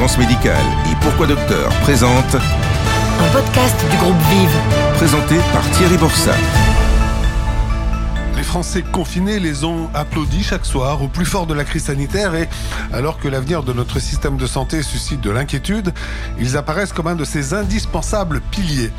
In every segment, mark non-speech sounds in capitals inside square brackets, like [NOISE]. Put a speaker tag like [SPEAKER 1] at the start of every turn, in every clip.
[SPEAKER 1] Médicale et Pourquoi Docteur? Présente
[SPEAKER 2] Un podcast du groupe Vive.
[SPEAKER 1] présenté par Thierry Borsat.
[SPEAKER 3] Les Français confinés les ont applaudis chaque soir au plus fort de la crise sanitaire et alors que l'avenir de notre système de santé suscite de l'inquiétude, ils apparaissent comme un de ces indispensables piliers.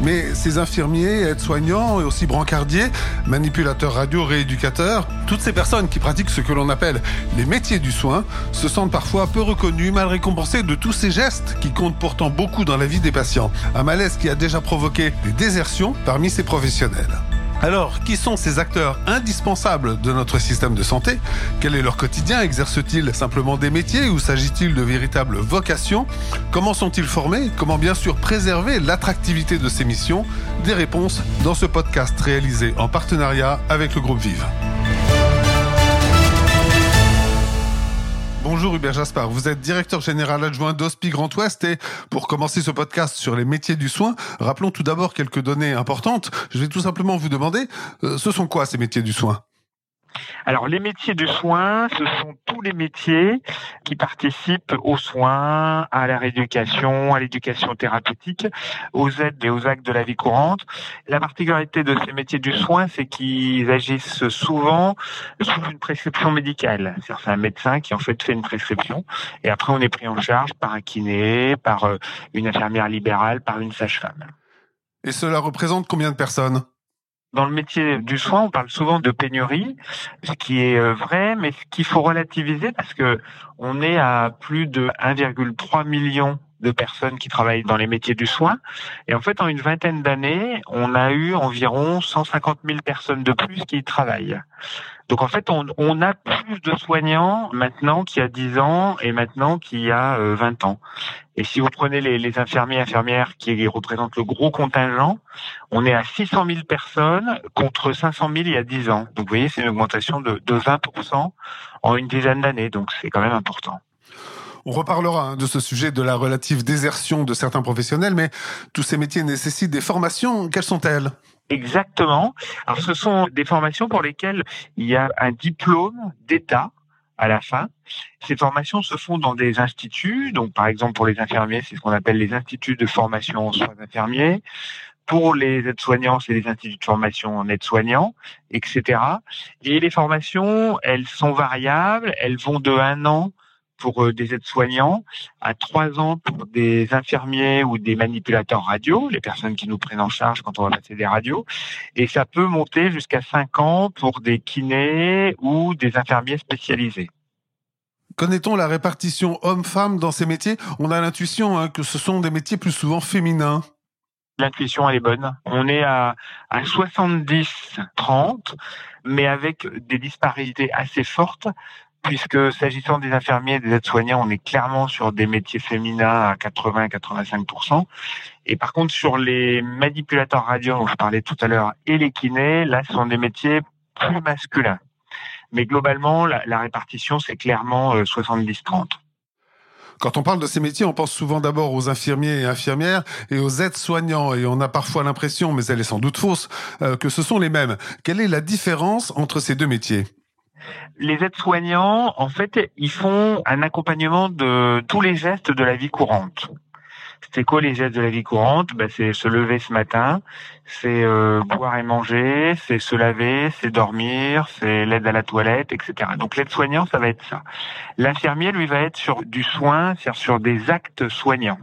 [SPEAKER 3] Mais ces infirmiers, aides-soignants et aussi brancardiers, manipulateurs radio, rééducateurs, toutes ces personnes qui pratiquent ce que l'on appelle les métiers du soin se sentent parfois peu reconnus, mal récompensés de tous ces gestes qui comptent pourtant beaucoup dans la vie des patients. Un malaise qui a déjà provoqué des désertions parmi ces professionnels. Alors, qui sont ces acteurs indispensables de notre système de santé? Quel est leur quotidien? Exercent-ils simplement des métiers ou s'agit-il de véritables vocations? Comment sont-ils formés? Comment bien sûr préserver l'attractivité de ces missions? Des réponses dans ce podcast réalisé en partenariat avec le groupe Vive. Bonjour Hubert Jaspard, vous êtes directeur général adjoint d'Hospi Grand Ouest et pour commencer ce podcast sur les métiers du soin, rappelons tout d'abord quelques données importantes. Je vais tout simplement vous demander, euh, ce sont quoi ces métiers du soin?
[SPEAKER 4] Alors, les métiers du soin, ce sont tous les métiers qui participent aux soins, à la rééducation, à l'éducation thérapeutique, aux aides et aux actes de la vie courante. La particularité de ces métiers du soin, c'est qu'ils agissent souvent sous une prescription médicale. C'est un médecin qui en fait fait une prescription et après on est pris en charge par un kiné, par euh, une infirmière libérale, par une sage-femme.
[SPEAKER 3] Et cela représente combien de personnes?
[SPEAKER 4] Dans le métier du soin, on parle souvent de pénurie, ce qui est euh, vrai, mais ce qu'il faut relativiser parce que on est à plus de 1,3 million de personnes qui travaillent dans les métiers du soin. Et en fait, en une vingtaine d'années, on a eu environ 150 000 personnes de plus qui y travaillent. Donc en fait, on, on a plus de soignants maintenant qu'il y a 10 ans et maintenant qu'il y a euh, 20 ans. Et si vous prenez les, les infirmiers et infirmières qui représentent le gros contingent, on est à 600 000 personnes contre 500 000 il y a 10 ans. Donc vous voyez, c'est une augmentation de, de 20% en une dizaine d'années. Donc c'est quand même important.
[SPEAKER 3] On reparlera hein, de ce sujet de la relative désertion de certains professionnels, mais tous ces métiers nécessitent des formations. Quelles sont-elles?
[SPEAKER 4] Exactement. Alors ce sont des formations pour lesquelles il y a un diplôme d'État à la fin. Ces formations se font dans des instituts. Donc, par exemple, pour les infirmiers, c'est ce qu'on appelle les instituts de formation en soins infirmiers. Pour les aides-soignants, c'est les instituts de formation en aides-soignants, etc. Et les formations, elles sont variables. Elles vont de un an pour euh, des aides-soignants, à trois ans pour des infirmiers ou des manipulateurs radio, les personnes qui nous prennent en charge quand on va passer des radios, et ça peut monter jusqu'à cinq ans pour des kinés ou des infirmiers spécialisés.
[SPEAKER 3] Connaît-on la répartition homme-femme dans ces métiers? On a l'intuition hein, que ce sont des métiers plus souvent féminins.
[SPEAKER 4] L'intuition, elle est bonne. On est à, à 70-30, mais avec des disparités assez fortes puisque s'agissant des infirmiers et des aides-soignants, on est clairement sur des métiers féminins à 80-85%. Et par contre, sur les manipulateurs radio dont je parlais tout à l'heure et les kinés, là, ce sont des métiers plus masculins. Mais globalement, la, répartition, c'est clairement euh, 70-30.
[SPEAKER 3] Quand on parle de ces métiers, on pense souvent d'abord aux infirmiers et infirmières et aux aides-soignants, et on a parfois l'impression, mais elle est sans doute fausse, euh, que ce sont les mêmes. Quelle est la différence entre ces deux métiers?
[SPEAKER 4] Les aides-soignants, en fait, ils font un accompagnement de tous les gestes de la vie courante. C'est quoi les gestes de la vie courante? Ben, C'est se lever ce matin, c'est euh, boire et manger, c'est se laver, c'est dormir, c'est l'aide à la toilette, etc. Donc l'aide-soignant, ça va être ça. L'infirmier, lui, va être sur du soin, c'est-à-dire sur des actes soignants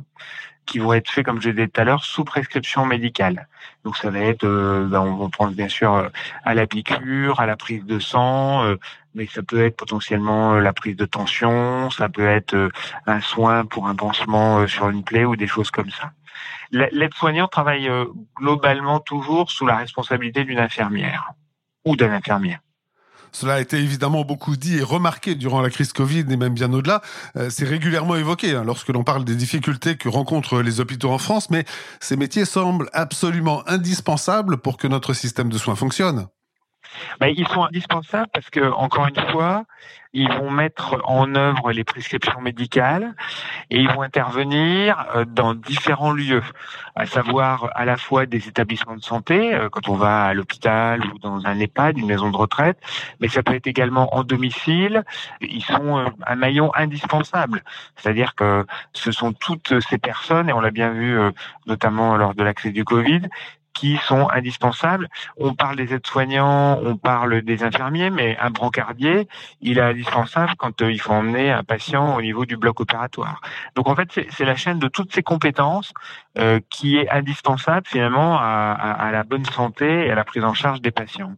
[SPEAKER 4] qui vont être faits, comme je disais tout à l'heure, sous prescription médicale. Donc ça va être, euh, ben, on pense bien sûr euh, à la piqûre, à la prise de sang, euh, mais ça peut être potentiellement euh, la prise de tension, ça peut être un soin pour un pansement sur une plaie ou des choses comme ça. La- L'aide-soignant travaille globalement toujours sous la responsabilité d'une infirmière ou d'un infirmier.
[SPEAKER 3] Cela a été évidemment beaucoup dit et remarqué durant la crise Covid et même bien au-delà. Euh, C'est régulièrement évoqué hein, lorsque l'on parle des difficultés que rencontrent les hôpitaux en France, mais ces métiers semblent absolument indispensables pour que notre système de soins fonctionne.
[SPEAKER 4] Ben, Ils sont indispensables parce que, encore une fois, ils vont mettre en œuvre les prescriptions médicales et ils vont intervenir euh, dans différents lieux, à savoir à la fois des établissements de santé, euh, quand on va à l'hôpital ou dans un EHPAD, une maison de retraite, mais ça peut être également en domicile. Ils sont euh, un maillon indispensable. C'est-à-dire que ce sont toutes ces personnes, et on l'a bien vu notamment lors de la crise du Covid, qui sont indispensables. On parle des aides-soignants, on parle des infirmiers, mais un brancardier, il est indispensable quand euh, il faut emmener un patient au niveau du bloc opératoire. Donc en fait, c'est la chaîne de toutes ces compétences euh, qui est indispensable finalement à, la bonne santé et à la prise en charge des patients.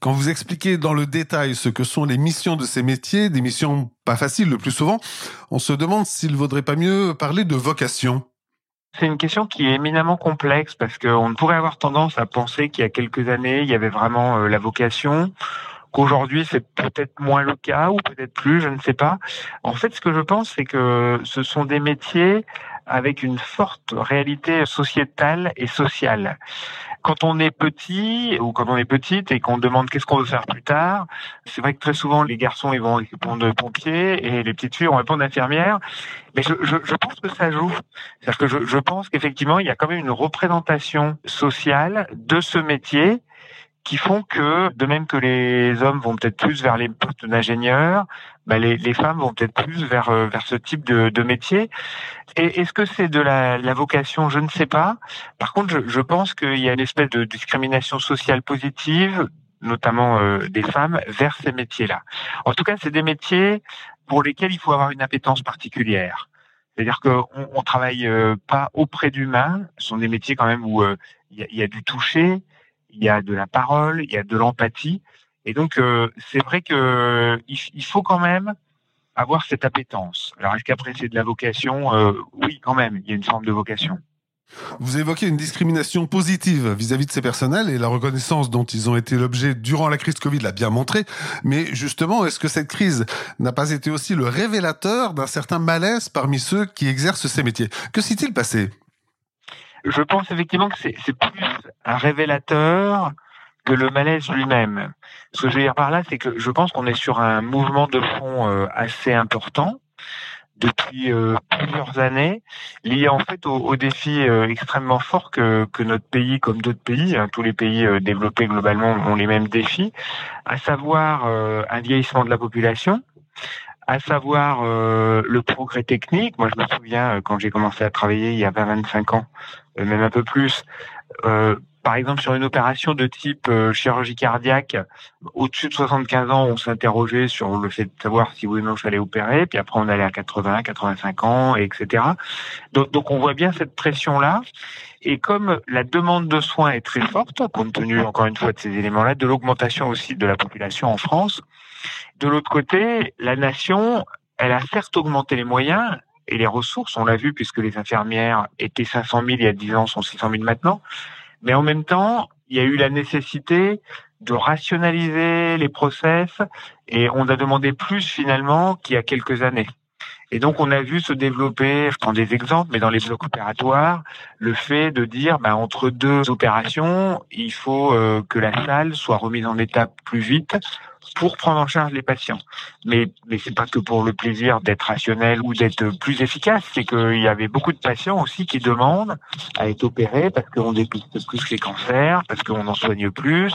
[SPEAKER 3] Quand vous expliquez dans le détail ce que sont les missions de ces métiers, des missions pas faciles le plus souvent, on se demande s'il vaudrait pas mieux parler de vocation.
[SPEAKER 4] C'est une question qui est éminemment complexe parce qu'on pourrait avoir tendance à penser qu'il y a quelques années, il y avait vraiment euh, la vocation, qu'aujourd'hui c'est peut-être moins le cas ou peut-être plus, je ne sais pas. En fait, ce que je pense, c'est que ce sont des métiers avec une forte réalité sociétale et sociale quand on est petit ou quand on est petite et qu'on demande qu'est-ce qu'on veut faire plus tard, c'est vrai que très souvent les garçons ils vont répondre pompier et les petites filles vont répondre infirmière. Mais je, je, je pense que ça joue. C'est-à-dire que je, je pense qu'effectivement il y a quand même une représentation sociale de ce métier qui font que, de même que les hommes vont peut-être plus vers les postes d'ingénieurs, bah les, les, femmes vont peut-être plus vers, euh, vers ce type de, de métier. Et est-ce que c'est de la, la, vocation? Je ne sais pas. Par contre, je, je pense qu'il y a une espèce de discrimination sociale positive, notamment euh, des femmes, vers ces métiers-là. En tout cas, c'est des métiers pour lesquels il faut avoir une appétence particulière. C'est-à-dire qu'on on travaille euh, pas auprès d'humains. Ce sont des métiers quand même où il y, y a du toucher, il y a de la parole, il y a de l'empathie. Et donc, euh, c'est vrai que il, faut quand même avoir cette appétence. Alors, est-ce qu'après c'est de la vocation? Euh, Oui, quand même, il y a une forme de vocation.
[SPEAKER 3] Vous évoquez une discrimination positive vis-à-vis de ces personnels et la reconnaissance dont ils ont été l'objet durant la crise Covid l'a bien montré. Mais justement, est-ce que cette crise n'a pas été aussi le révélateur d'un certain malaise parmi ceux qui exercent ces métiers? Que s'est-il passé?
[SPEAKER 4] Je pense effectivement que c'est plus un révélateur que le malaise lui-même. Ce que je veux dire par là, c'est que je pense qu'on est sur un mouvement de fond euh, assez important depuis euh, plusieurs années, lié en fait aux au défis euh, extrêmement forts que, que notre pays, comme d'autres pays, hein, tous les pays développés globalement ont les mêmes défis, à savoir un vieillissement de la population, à savoir le progrès technique. Moi, je me souviens quand j'ai commencé à travailler il y a 25 ans, même un peu plus. Par exemple, sur une opération de type chirurgie cardiaque, au-dessus de 75 ans, on s'interrogeait sur le fait de savoir si oui ou non il fallait opérer. Puis après, on allait à 80, 85 ans, etc. Donc, donc on voit bien cette pression-là. Et comme la demande de soins est très forte, compte tenu encore une fois de ces éléments-là, de l'augmentation aussi de la population en France, de l'autre côté, la nation, elle a certes augmenté les moyens et les ressources, on l'a vu puisque les infirmières étaient 500 000 il y a 10 ans, sont 600 000 maintenant, mais en même temps, il y a eu la nécessité de rationaliser les process et on a demandé plus finalement qu'il y a quelques années. Et donc, on a vu se développer, je prends des exemples, mais dans les blocs opératoires, le fait de dire, ben, entre deux opérations, il faut euh, que la salle soit remise en état plus vite pour prendre en charge les patients. Mais mais c'est pas que pour le plaisir d'être rationnel ou d'être plus efficace, c'est qu'il y avait beaucoup de patients aussi qui demandent à être opérés parce qu'on dépiste plus les cancers, parce qu'on en soigne plus,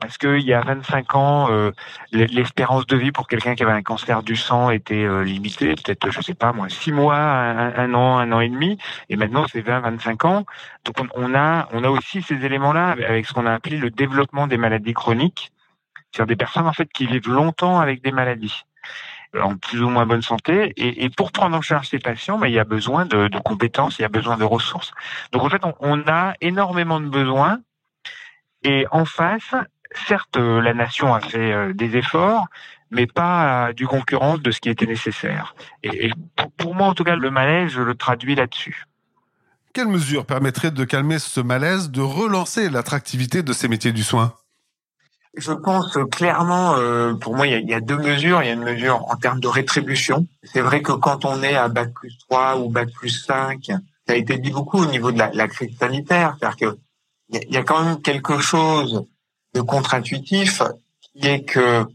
[SPEAKER 4] parce qu'il y a 25 ans, euh, l'espérance de vie pour quelqu'un qui avait un cancer du sang était euh, limitée, peut-être je sais pas moi, six mois, un, an, un an et demi, et maintenant c'est 20, 25 ans. Donc on a on a aussi ces éléments-là avec ce qu'on a appelé le développement des maladies chroniques c'est des personnes en fait qui vivent longtemps avec des maladies en plus ou moins bonne santé. Et, pour prendre en charge ces patients, ben, il y a besoin de, compétences, il y a besoin de ressources. Donc en fait, on, a énormément de besoins. Et en face, certes, la nation a fait euh, des efforts, mais pas du concurrence de ce qui était nécessaire. Et, et pour moi, en tout cas, le malaise, je le traduis là-dessus.
[SPEAKER 3] Quelles mesures permettraient de calmer ce malaise, de relancer l'attractivité de ces métiers du soin?
[SPEAKER 4] Je pense clairement, euh, pour moi, il y, a, il y, a, deux mesures. Il y a une mesure en termes de rétribution. C'est vrai que quand on est à bac plus 3 ou bac plus 5, ça a été dit beaucoup au niveau de la, la crise sanitaire. C'est-à-dire que
[SPEAKER 5] il y, a quand même quelque chose de contre-intuitif qui est que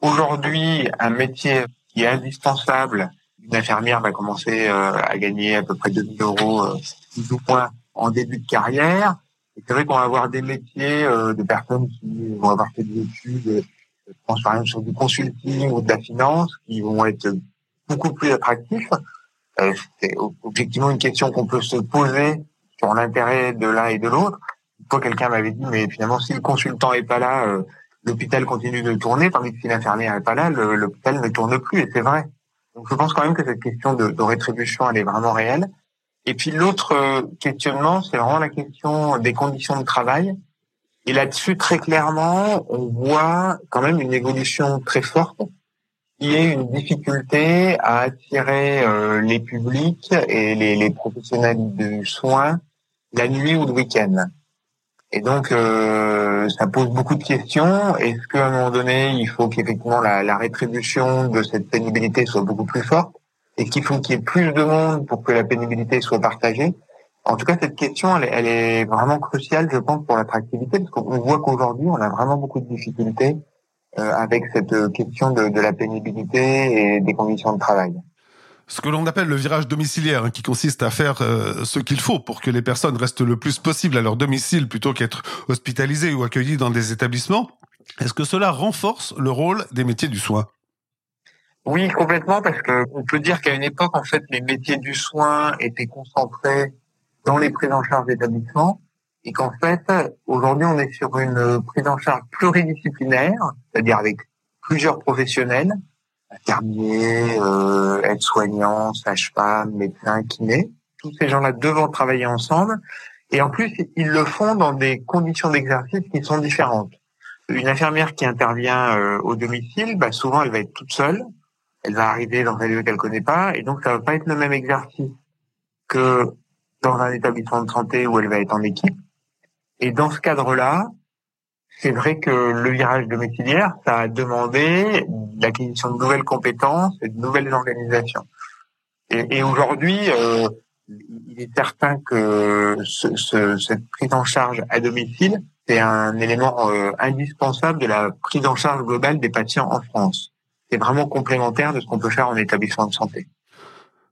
[SPEAKER 5] aujourd'hui, un métier qui est indispensable, une infirmière va commencer euh, à gagner à peu près 2000 euros, euh, plus ou moins, en début de carrière. C'est vrai qu'on va avoir des métiers euh, de personnes qui vont avoir fait des études, je pense par exemple sur du consulting ou de la finance, qui vont être beaucoup plus attractifs. c'est objectivement une question qu'on peut se poser sur l'intérêt de l'un et de l'autre. Toi, quelqu'un m'avait dit, mais finalement, si le consultant est pas là, euh, l'hôpital continue de tourner, tandis que si l'infirmière est pas là, l'hôpital ne tourne plus, et c'est vrai. Donc, je pense quand même que cette question de, de rétribution, elle est vraiment réelle. Et puis, l'autre euh, questionnement, c'est vraiment la question des conditions de travail. Et là-dessus, très clairement, on voit quand même une évolution très forte qui est une difficulté à attirer euh, les publics et les, les professionnels du soin la nuit ou le week-end. Et donc, euh, ça pose beaucoup de questions. Est-ce qu'à un moment donné, il faut qu'effectivement la, la, rétribution de cette pénibilité soit beaucoup plus forte? Et qu'il faut qu'il y ait plus de monde pour que la pénibilité soit partagée En tout cas, cette question, elle, est vraiment cruciale, je pense, pour l'attractivité, parce qu'on voit qu'aujourd'hui, on a vraiment beaucoup de difficultés euh, avec cette question de, de la pénibilité et des conditions de travail
[SPEAKER 3] ce que l'on appelle le virage domiciliaire, hein, qui consiste à faire euh, ce qu'il faut pour que les personnes restent le plus possible à leur domicile plutôt qu'être hospitalisées ou accueillies dans des établissements. Est-ce que cela renforce le rôle des métiers du soin?
[SPEAKER 5] Oui, complètement, parce que on peut dire qu'à une époque, en fait, les métiers du soin étaient concentrés dans les prises en charge d'établissements, et qu'en fait, aujourd'hui, on est sur une prise en charge pluridisciplinaire, c'est-à-dire avec plusieurs professionnels, infirmiers, euh, aides-soignants, sages-femmes, médecins, kinés. Tous ces gens-là devant travailler ensemble. Et en plus, ils le font dans des conditions d'exercice qui sont différentes. Une infirmière qui intervient euh, au domicile, bah, souvent, elle va être toute seule. Elle va arriver dans un lieu qu'elle connaît pas. Et donc, ça va pas être le même exercice que dans un établissement de santé où elle va être en équipe. Et dans ce cadre-là, c'est vrai que le virage domiciliaire, ça a demandé l'acquisition de nouvelles compétences et de nouvelles organisations. Et, et aujourd'hui, euh, il est certain que ce, ce, cette prise en charge à domicile, c'est un élément euh, indispensable de la prise en charge globale des patients en France. C'est vraiment complémentaire de ce qu'on peut faire en établissement de santé.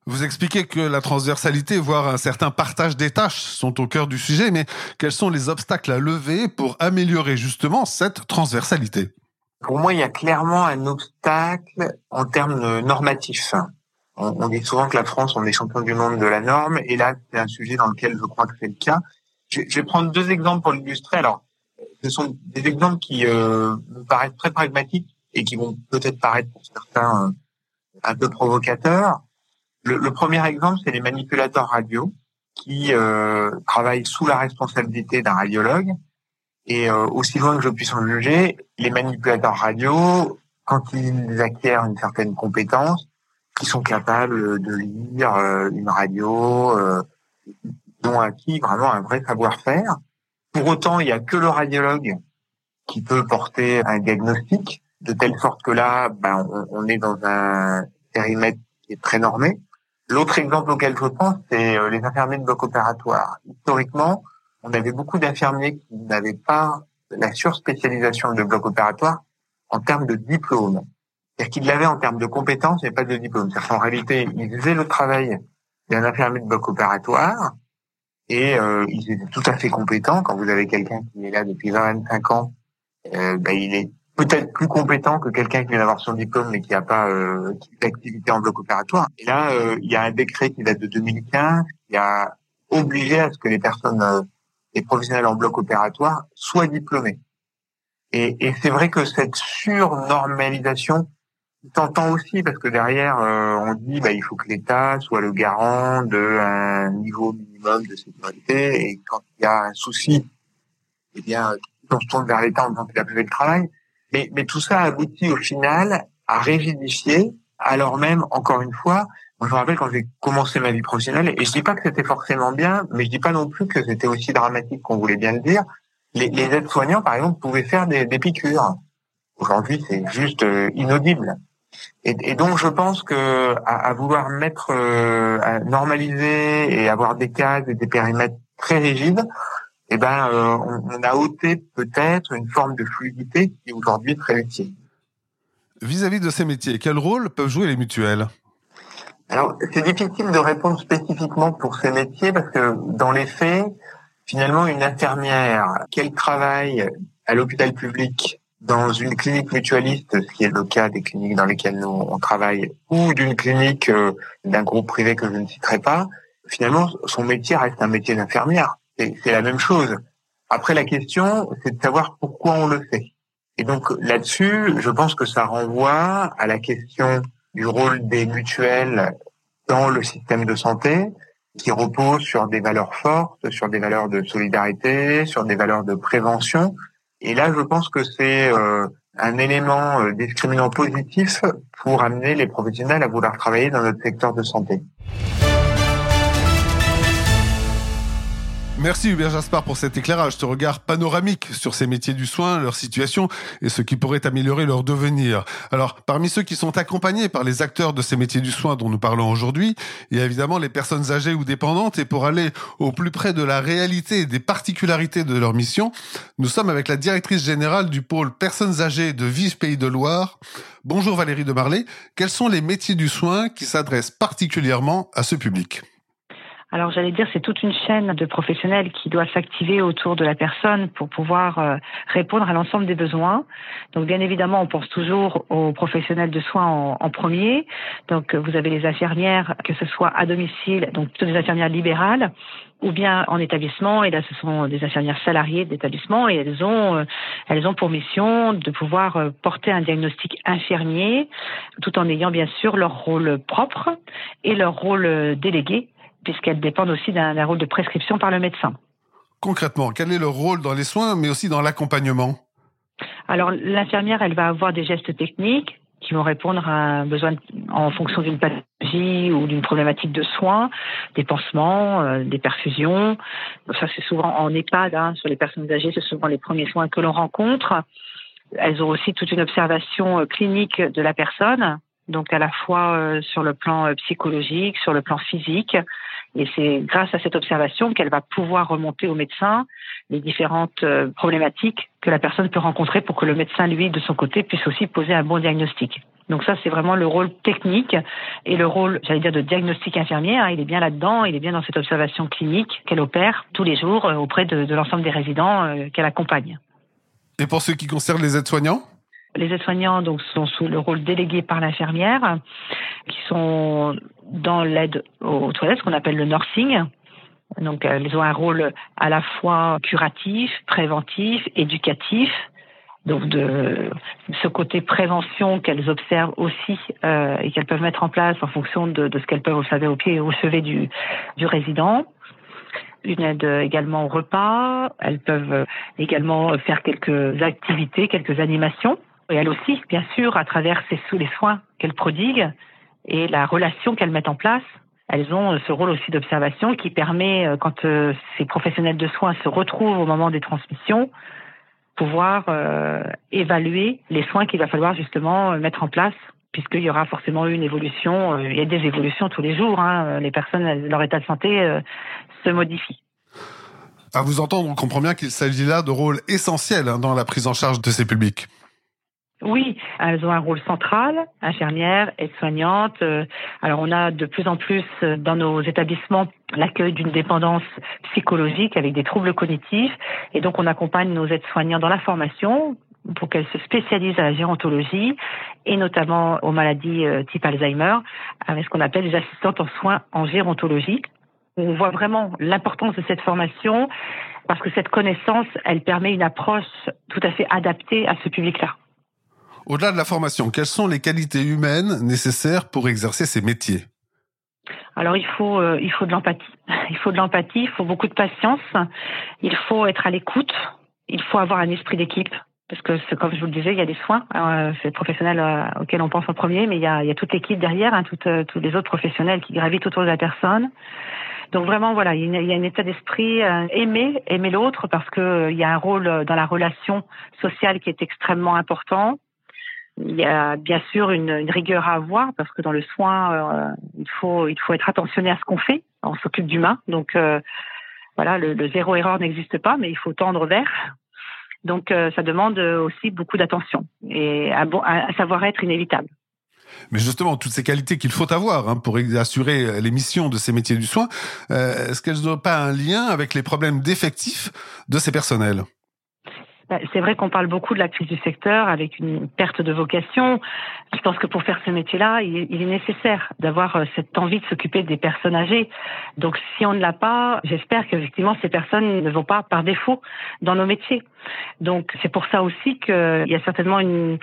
[SPEAKER 3] Vous expliquez que la transversalité, voire un certain partage des tâches sont au cœur du sujet, mais quels sont les obstacles à lever pour améliorer justement cette transversalité?
[SPEAKER 5] Pour moi, il y a clairement un obstacle en termes normatifs. On, dit souvent que la France, on est champion du monde de la norme, et là, c'est un sujet dans lequel je crois que c'est le cas. Je, vais prendre deux exemples pour l'illustrer. Alors, ce sont des exemples qui euh, me paraissent très pragmatiques et qui vont peut-être paraître pour certains euh, un peu provocateurs. Le, premier exemple, c'est les manipulateurs radio qui euh, travaillent sous la responsabilité d'un radiologue. Et euh, aussi loin que je puisse en juger, les manipulateurs radio, quand ils acquièrent une certaine compétence, qui sont capables de lire euh, une radio, euh, ont acquis vraiment un vrai savoir-faire. Pour autant, il n'y a que le radiologue qui peut porter un diagnostic, de telle sorte que là, ben, on, on est dans un périmètre qui est très normé. L'autre exemple auquel je pense, c'est euh, les infirmiers de bloc opératoire. Historiquement, on avait beaucoup d'infirmiers qui n'avaient pas la surspécialisation de bloc opératoire en termes de diplôme. C'est-à-dire qu'ils l'avaient en termes de compétences, mais pas de diplôme. C'est-à-dire qu'en réalité, ils faisaient le travail d'un infirmier de bloc opératoire et euh, ils étaient tout à fait compétents. Quand vous avez quelqu'un qui est là depuis 25 ans, euh, ben, il est peut-être plus compétent que quelqu'un qui vient d'avoir son diplôme mais qui n'a pas euh, d'activité en bloc opératoire. Et là, euh, il y a un décret qui date de 2015 qui a obligé à ce que les personnes, euh, les professionnels en bloc opératoire soient diplômés. Et, et c'est vrai que cette surnormalisation s'entend aussi parce que derrière, euh, on dit bah, il faut que l'État soit le garant d'un niveau minimum de sécurité et quand il y a un souci, eh bien, on se tourne vers l'État en disant qu'il a fait le travail. Mais, mais tout ça aboutit au final à rigidifier, alors même, encore une fois, je me rappelle quand j'ai commencé ma vie professionnelle, et je dis pas que c'était forcément bien, mais je dis pas non plus que c'était aussi dramatique qu'on voulait bien le dire. Les, les aides-soignants, par exemple, pouvaient faire des, des piqûres. Aujourd'hui, c'est juste euh, inaudible. Et, et, donc, je pense que à, à vouloir mettre, euh, à normaliser et avoir des cases et des périmètres très rigides, eh ben, on, a ôté peut-être une forme de fluidité qui aujourd'hui est très utile.
[SPEAKER 3] Vis-à-vis de ces métiers, quel rôle peuvent jouer les mutuelles?
[SPEAKER 5] Alors, c'est difficile de répondre spécifiquement pour ces métiers parce que dans les faits, finalement, une infirmière, qu'elle travaille à l'hôpital public, dans une clinique mutualiste, ce qui est le cas des cliniques dans lesquelles nous on travaille, ou d'une clinique euh, d'un groupe privé que je ne citerai pas, finalement, son métier reste un métier d'infirmière. C'est la même chose. Après, la question, c'est de savoir pourquoi on le fait. Et donc là-dessus, je pense que ça renvoie à la question du rôle des mutuelles dans le système de santé, qui repose sur des valeurs fortes, sur des valeurs de solidarité, sur des valeurs de prévention. Et là, je pense que c'est euh, un élément euh, discriminant positif pour amener les professionnels à vouloir travailler dans notre secteur de santé.
[SPEAKER 3] Merci Hubert Jaspar pour cet éclairage, ce regard panoramique sur ces métiers du soin, leur situation et ce qui pourrait améliorer leur devenir. Alors, parmi ceux qui sont accompagnés par les acteurs de ces métiers du soin dont nous parlons aujourd'hui, il y a évidemment les personnes âgées ou dépendantes et pour aller au plus près de la réalité et des particularités de leur mission, nous sommes avec la directrice générale du pôle personnes âgées de Vive Pays de Loire. Bonjour Valérie de Marley. Quels sont les métiers du soin qui s'adressent particulièrement à ce public?
[SPEAKER 6] Alors j'allais dire, c'est toute une chaîne de professionnels qui doit s'activer autour de la personne pour pouvoir euh, répondre à l'ensemble des besoins. Donc bien évidemment, on pense toujours aux professionnels de soins en, premier. Donc vous avez les infirmières, que ce soit à domicile, donc plutôt des infirmières libérales, ou bien en établissement. Et là, ce sont des infirmières salariées d'établissement et elles ont, euh, elles ont pour mission de pouvoir euh, porter un diagnostic infirmier, tout en ayant bien sûr leur rôle propre et leur rôle délégué puisqu'elles dépendent aussi d'un rôle de prescription par le médecin.
[SPEAKER 3] Concrètement, quel est leur rôle dans les soins, mais aussi dans l'accompagnement?
[SPEAKER 6] Alors, l'infirmière, elle va avoir des gestes techniques qui vont répondre à un besoin en fonction d'une pathologie ou d'une problématique de soins, des pansements, euh, des perfusions. Ça, c'est souvent en EHPAD, hein, sur les personnes âgées, c'est souvent les premiers soins que l'on rencontre. Elles ont aussi toute une observation euh, clinique de la personne, donc à la fois euh, sur le plan psychologique, sur le plan physique, et c'est grâce à cette observation qu'elle va pouvoir remonter au médecin les différentes euh, problématiques que la personne peut rencontrer pour que le médecin, lui, de son côté, puisse aussi poser un bon diagnostic. Donc ça, c'est vraiment le rôle technique et le rôle, j'allais dire, de diagnostic infirmier. Hein, il est bien là-dedans, il est bien dans cette observation clinique qu'elle opère tous les jours euh, auprès de, l'ensemble des résidents euh, qu'elle accompagne.
[SPEAKER 3] Et pour ce qui concerne les aides-soignants?
[SPEAKER 6] Les aides-soignants donc sont sous le rôle délégué par l'infirmière, qui sont dans l'aide aux toilettes, ce qu'on appelle le nursing. Donc, elles ont un rôle à la fois curatif, préventif, éducatif. Donc, de ce côté prévention qu'elles observent aussi euh, et qu'elles peuvent mettre en place en fonction de, de ce qu'elles peuvent observer au pied et au chevet du, du résident une aide également au repas. Elles peuvent également faire quelques activités, quelques animations. Et elles aussi, bien sûr, à travers sous les soins qu'elles prodiguent et la relation qu'elles mettent en place, elles ont ce rôle aussi d'observation qui permet, euh, quand euh, ces professionnels de soins se retrouvent au moment des transmissions, pouvoir euh, évaluer les soins qu'il va falloir justement mettre en place, puisqu'il y aura forcément une évolution. il y a des évolutions tous les jours. Hein, les personnes, leur état de santé se modifie.
[SPEAKER 3] À vous entendre, on comprend bien qu'il s'agit là de rôles essentiels hein, dans la prise en charge de ces publics.
[SPEAKER 6] Oui, elles ont un rôle central, infirmières, aides-soignantes. Euh, alors on a de plus en plus euh, dans nos établissements l'accueil d'une dépendance psychologique avec des troubles cognitifs et donc on accompagne nos aides-soignants dans la formation pour qu'elles se spécialisent à la gérontologie et notamment aux maladies euh, type Alzheimer avec ce qu'on appelle les assistantes en soins en gérontologie. On voit vraiment l'importance de cette formation parce que cette connaissance, elle permet une approche tout à fait adaptée à ce public-là.
[SPEAKER 3] Au-delà de la formation, quelles sont les qualités humaines nécessaires pour exercer ces métiers?
[SPEAKER 6] Alors il faut euh, il faut de l'empathie. [LAUGHS] Il faut de l'empathie, il faut beaucoup de patience, il faut être à l'écoute, il faut avoir un esprit d'équipe parce que comme je vous le disais, il y a des soins, euh, c'est le professionnel euh, auquel on pense en premier, mais il y a, il y a toute l'équipe derrière, hein, toutes, tous les autres professionnels qui gravitent autour de la personne. Donc vraiment, voilà, il y a, un état d'esprit aimer, aimer l'autre, parce que il y a un rôle dans la relation sociale qui est extrêmement important. Il y a bien sûr une, rigueur à avoir parce que dans le soin, euh, il faut être attentionné à ce qu'on fait. On s'occupe d'humain, donc euh, voilà, le, zéro erreur n'existe pas, mais il faut tendre vers. Donc, ça demande aussi beaucoup d'attention et un, bon, savoir-être inévitable.
[SPEAKER 3] Mais justement, toutes ces qualités qu'il faut avoir hein, pour assurer les missions de ces métiers du soin, euh, est-ce qu'elles n'ont pas un lien avec les problèmes d'effectifs de ces personnels?
[SPEAKER 6] C'est vrai qu'on parle beaucoup de la crise du secteur avec une perte de vocation. Je pense que pour faire ce métier-là, il est nécessaire d'avoir euh, cette envie de s'occuper des personnes âgées. Donc si on ne l'a pas, j'espère qu'effectivement ces personnes ne vont pas par défaut dans nos métiers. Donc c'est pour ça aussi qu'il y a certainement une,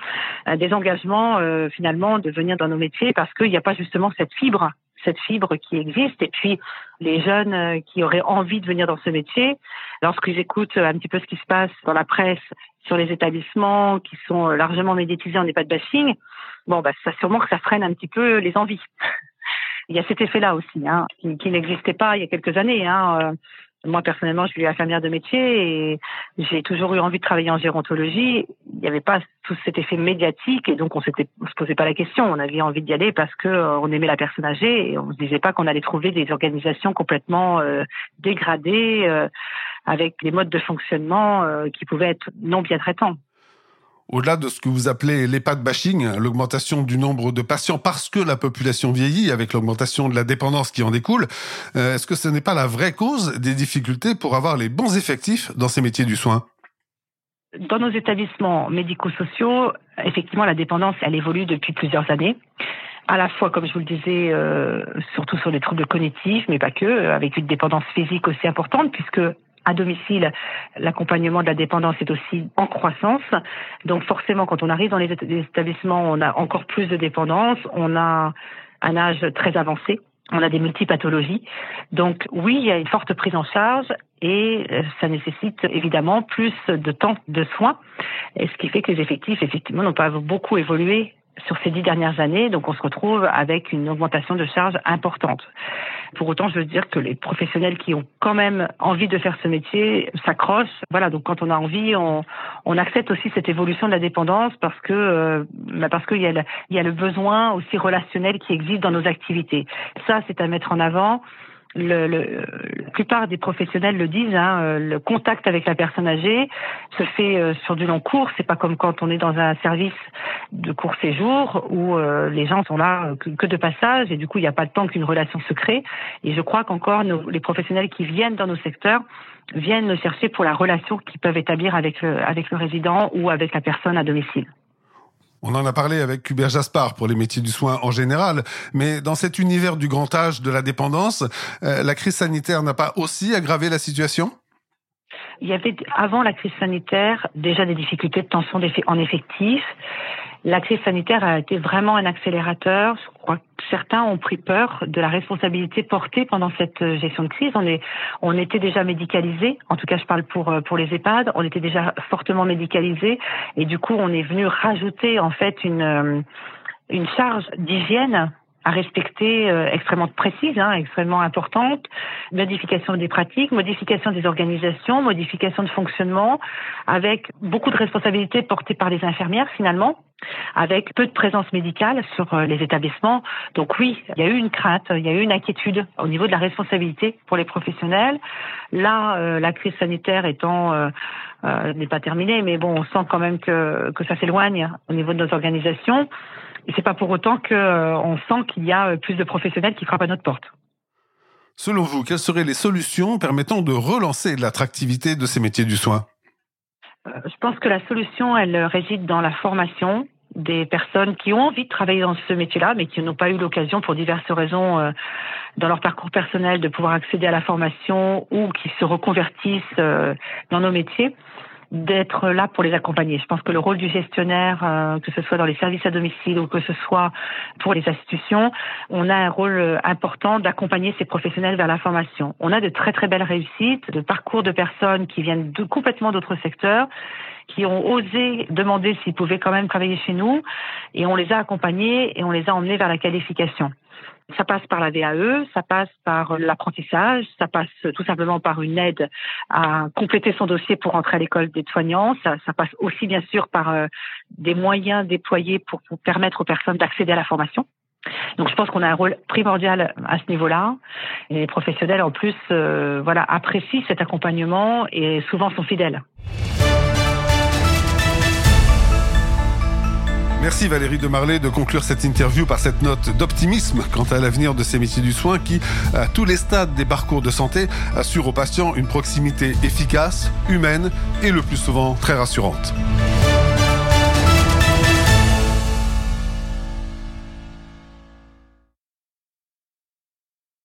[SPEAKER 6] un désengagement euh, finalement de venir dans nos métiers parce qu'il n'y a pas justement cette fibre cette fibre qui existe. Et puis, les jeunes euh, qui auraient envie de venir dans ce métier, lorsqu'ils écoutent un petit peu ce qui se passe dans la presse sur les établissements qui sont euh, largement médiatisés en EHPAD bashing, bon, bah, ça sûrement que ça freine un petit peu les envies. [LAUGHS] il y a cet effet-là aussi, hein, qui, qui n'existait pas il y a quelques années. Hein. Euh, moi, personnellement, je suis infirmière de métier et j'ai toujours eu envie de travailler en gérontologie. Il n'y avait pas tout cet effet médiatique et donc on on se posait pas la question. On avait envie d'y aller parce que euh, on aimait la personne âgée et on se disait pas qu'on allait trouver des organisations complètement euh, dégradées euh, avec des modes de fonctionnement qui pouvaient être non bien traitants
[SPEAKER 3] au-delà de ce que vous appelez l'EHPAD bashing, l'augmentation du nombre de patients parce que la population vieillit avec l'augmentation de la dépendance qui en découle, euh, est-ce que ce n'est pas la vraie cause des difficultés pour avoir les bons effectifs dans ces métiers du soin?
[SPEAKER 6] Dans nos établissements médico-sociaux, effectivement, la dépendance, elle évolue depuis plusieurs années. À la fois, comme je vous le disais, euh, surtout sur les troubles cognitifs, mais pas que, avec une dépendance physique aussi importante, puisque à domicile, l'accompagnement de la dépendance est aussi en croissance. Donc forcément, quand on arrive dans les établissements, on a encore plus de dépendance, on a un âge très avancé, on a des multipathologies. Donc oui, il y a une forte prise en charge et euh, ça nécessite évidemment plus de temps de soins, ce qui fait que les effectifs, effectivement, n'ont pas beaucoup évolué sur ces dix dernières années, donc on se retrouve avec une augmentation de charges importante. Pour autant, je veux dire que les professionnels qui ont quand même envie de faire ce métier s'accrochent. Voilà, donc quand on a envie, on, on accepte aussi cette évolution de la dépendance parce que euh, bah parce qu'il y, a le, il y a le besoin aussi relationnel qui existe dans nos activités. Ça, c'est à mettre en avant le, le, la plupart des professionnels le disent, hein, euh, le contact avec la personne âgée se fait euh, sur du long cours. C'est pas comme quand on est dans un service de court séjour où euh, les gens sont là que, de passage et du coup il n'y a pas de temps qu'une relation se crée. Et je crois qu'encore les professionnels qui viennent dans nos secteurs viennent nous chercher pour la relation qu'ils peuvent établir avec avec le résident ou avec la personne à domicile.
[SPEAKER 3] On en a parlé avec Hubert Jaspard pour les métiers du soin en général, mais dans cet univers du grand âge de la dépendance, euh, la crise sanitaire n'a pas aussi aggravé la situation?
[SPEAKER 6] Il y avait avant la crise sanitaire déjà des difficultés de tension en effectif. La crise sanitaire a été vraiment un accélérateur. Certains ont pris peur de la responsabilité portée pendant cette euh, gestion de crise. On, était déjà médicalisés, en tout cas je parle pour, euh, pour les EHPAD, on était déjà fortement médicalisés. Et du coup on est venu rajouter en fait une, euh, une charge d'hygiène à respecter euh, extrêmement précise, hein, extrêmement importante, modification des pratiques, modification des organisations, modification de fonctionnement, avec beaucoup de responsabilités portées par les infirmières finalement, avec peu de présence médicale sur euh, les établissements. Donc oui, il y a eu une crainte, il y a eu une inquiétude au niveau de la responsabilité pour les professionnels. Là, euh, la crise sanitaire étant n'est pas terminée, mais bon, on sent quand même que, que ça s'éloigne au niveau de nos organisations. Et c'est pas pour autant qu'on euh, sent qu'il y a euh, plus de professionnels qui frappent à notre porte.
[SPEAKER 3] Selon vous, quelles seraient les solutions permettant de relancer l'attractivité de ces métiers du soin?
[SPEAKER 6] Euh, Je pense que la solution, elle réside dans la formation des personnes qui ont envie de travailler dans ce métier-là, mais qui n'ont pas eu l'occasion pour diverses raisons dans leur parcours personnel de pouvoir accéder à la formation ou qui se reconvertissent dans nos métiers d'être là pour les accompagner. Je pense que le rôle du gestionnaire, euh, que ce soit dans les services à domicile ou que ce soit pour les institutions, on a un rôle euh, important d'accompagner ces professionnels vers la formation. On a de très très belles réussites, de parcours de personnes qui viennent de complètement d'autres secteurs qui ont osé demander s'ils pouvaient quand même travailler chez nous et on les a accompagnés et on les a emmenés vers la qualification. Ça passe par la VAE, ça passe par l'apprentissage, ça passe tout simplement par une aide à compléter son dossier pour entrer à l'école des soignants. Ça, ça, passe aussi bien sûr par euh, des moyens déployés pour, pour permettre aux personnes d'accéder à la formation. Donc je pense qu'on a un rôle primordial à ce niveau-là. Les professionnels en plus, euh, voilà, apprécient cet accompagnement et souvent sont fidèles.
[SPEAKER 3] Merci Valérie Demarlet de conclure cette interview par cette note d'optimisme quant à l'avenir de ces métiers du soin qui, à tous les stades des parcours de santé, assurent aux patients une proximité efficace, humaine et le plus souvent très rassurante.